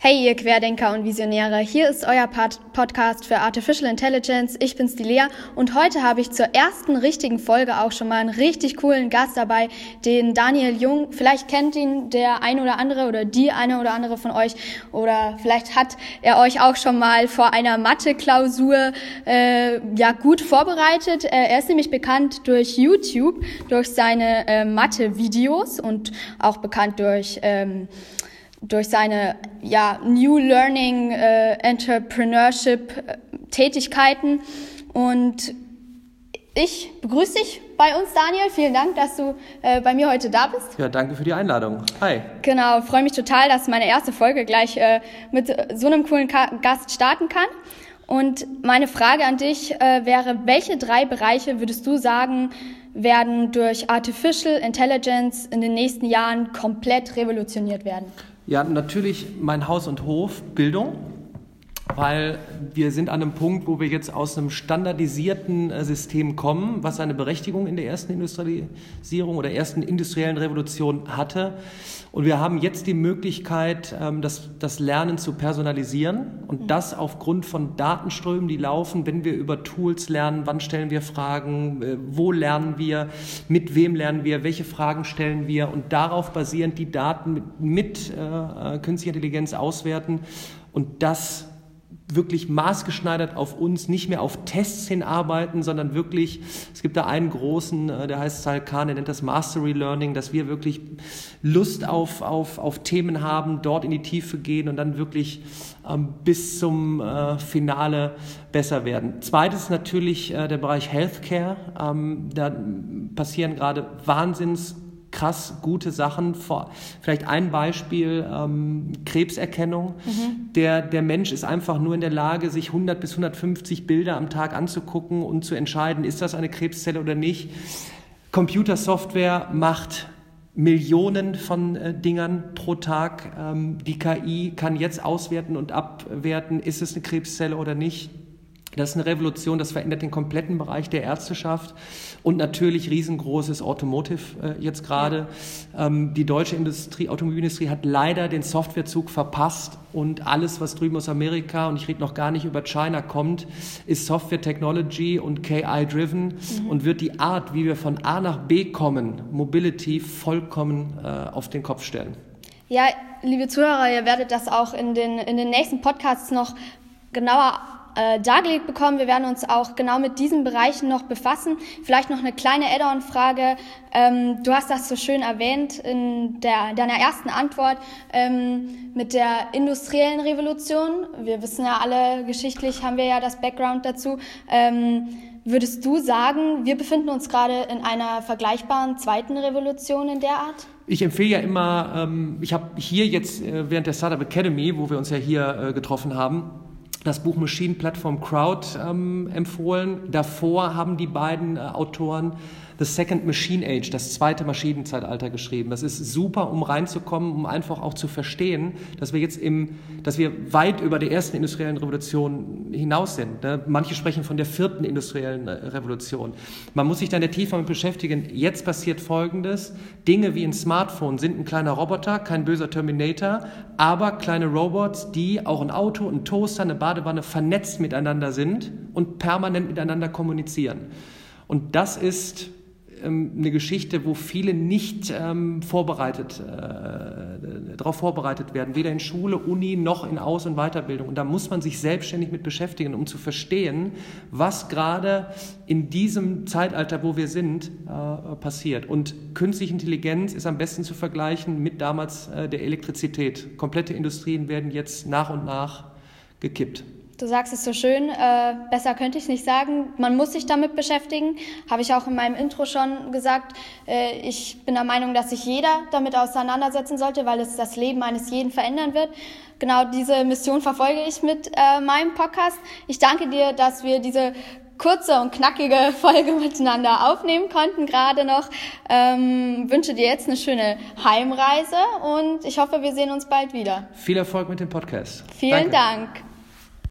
Hey ihr Querdenker und Visionäre, hier ist euer Pod Podcast für Artificial Intelligence. Ich bin's die Lea und heute habe ich zur ersten richtigen Folge auch schon mal einen richtig coolen Gast dabei, den Daniel Jung. Vielleicht kennt ihn der eine oder andere oder die eine oder andere von euch oder vielleicht hat er euch auch schon mal vor einer Mathe-Klausur äh, ja gut vorbereitet. Äh, er ist nämlich bekannt durch YouTube, durch seine äh, Mathe-Videos und auch bekannt durch ähm, durch seine ja, New Learning äh, Entrepreneurship äh, Tätigkeiten. Und ich begrüße dich bei uns, Daniel. Vielen Dank, dass du äh, bei mir heute da bist. Ja, danke für die Einladung. Hi. Genau, freue mich total, dass meine erste Folge gleich äh, mit so einem coolen Ka Gast starten kann. Und meine Frage an dich äh, wäre, welche drei Bereiche würdest du sagen, werden durch Artificial Intelligence in den nächsten Jahren komplett revolutioniert werden? Ja, natürlich mein Haus und Hof, Bildung, weil wir sind an einem Punkt, wo wir jetzt aus einem standardisierten äh, System kommen, was seine Berechtigung in der ersten Industrialisierung oder ersten industriellen Revolution hatte. Und wir haben jetzt die Möglichkeit, ähm, das, das Lernen zu personalisieren und das aufgrund von Datenströmen, die laufen, wenn wir über Tools lernen, wann stellen wir Fragen, äh, wo lernen wir, mit wem lernen wir, welche Fragen stellen wir und darauf basierend die Daten mit, mit äh, äh künstlicher Intelligenz auswerten und das wirklich maßgeschneidert auf uns, nicht mehr auf Tests hinarbeiten, sondern wirklich, es gibt da einen großen, äh, der heißt Sal Khan, der nennt das Mastery Learning, dass wir wirklich Lust auf, auf, auf Themen haben, dort in die Tiefe gehen und dann wirklich ähm, bis zum äh, Finale besser werden. Zweites natürlich äh, der Bereich Healthcare. Ähm, da passieren gerade Wahnsinns krass gute Sachen. Vielleicht ein Beispiel, ähm, Krebserkennung. Mhm. Der, der Mensch ist einfach nur in der Lage, sich 100 bis 150 Bilder am Tag anzugucken und zu entscheiden, ist das eine Krebszelle oder nicht. Computersoftware macht Millionen von äh, Dingern pro Tag. Ähm, die KI kann jetzt auswerten und abwerten, ist es eine Krebszelle oder nicht. Das ist eine Revolution, das verändert den kompletten Bereich der Ärzteschaft und natürlich riesengroßes Automotive äh, jetzt gerade. Ähm, die deutsche Industrie, Automobilindustrie hat leider den Softwarezug verpasst und alles, was drüben aus Amerika und ich rede noch gar nicht über China kommt, ist Software Technology und KI-driven mhm. und wird die Art, wie wir von A nach B kommen, Mobility vollkommen äh, auf den Kopf stellen. Ja, liebe Zuhörer, ihr werdet das auch in den, in den nächsten Podcasts noch genauer äh, dargelegt bekommen. Wir werden uns auch genau mit diesen Bereichen noch befassen. Vielleicht noch eine kleine Add-on-Frage. Ähm, du hast das so schön erwähnt in der, deiner ersten Antwort ähm, mit der industriellen Revolution. Wir wissen ja alle, geschichtlich haben wir ja das Background dazu. Ähm, würdest du sagen, wir befinden uns gerade in einer vergleichbaren zweiten Revolution in der Art? Ich empfehle ja immer, ähm, ich habe hier jetzt äh, während der Startup Academy, wo wir uns ja hier äh, getroffen haben, das Buch Machine Platform Crowd ähm, empfohlen. Davor haben die beiden äh, Autoren The Second Machine Age, das zweite Maschinenzeitalter geschrieben. Das ist super, um reinzukommen, um einfach auch zu verstehen, dass wir jetzt im, dass wir weit über der ersten industriellen Revolution hinaus sind. Ne? Manche sprechen von der vierten industriellen äh, Revolution. Man muss sich dann der tiefer mit beschäftigen. Jetzt passiert Folgendes. Dinge wie ein Smartphone sind ein kleiner Roboter, kein böser Terminator, aber kleine Robots, die auch ein Auto, ein Toaster, eine Badewanne vernetzt miteinander sind und permanent miteinander kommunizieren. Und das ist ähm, eine Geschichte, wo viele nicht ähm, vorbereitet, äh, darauf vorbereitet werden, weder in Schule, Uni noch in Aus- und Weiterbildung. Und da muss man sich selbstständig mit beschäftigen, um zu verstehen, was gerade in diesem Zeitalter, wo wir sind, äh, passiert. Und künstliche Intelligenz ist am besten zu vergleichen mit damals äh, der Elektrizität. Komplette Industrien werden jetzt nach und nach gekippt. Du sagst es so schön, äh, besser könnte ich es nicht sagen. Man muss sich damit beschäftigen. Habe ich auch in meinem Intro schon gesagt. Äh, ich bin der Meinung, dass sich jeder damit auseinandersetzen sollte, weil es das Leben eines jeden verändern wird. Genau diese Mission verfolge ich mit äh, meinem Podcast. Ich danke dir, dass wir diese kurze und knackige Folge miteinander aufnehmen konnten gerade noch. Ähm, wünsche dir jetzt eine schöne Heimreise und ich hoffe, wir sehen uns bald wieder. Viel Erfolg mit dem Podcast. Vielen Danke. Dank.